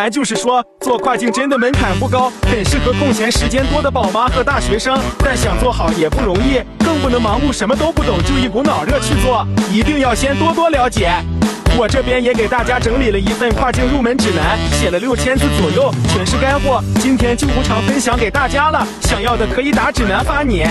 白就是说，做跨境真的门槛不高，很适合空闲时间多的宝妈和大学生。但想做好也不容易，更不能盲目什么都不懂就一股脑热去做，一定要先多多了解。我这边也给大家整理了一份跨境入门指南，写了六千字左右，全是干货。今天就无偿分享给大家了，想要的可以打指南发你。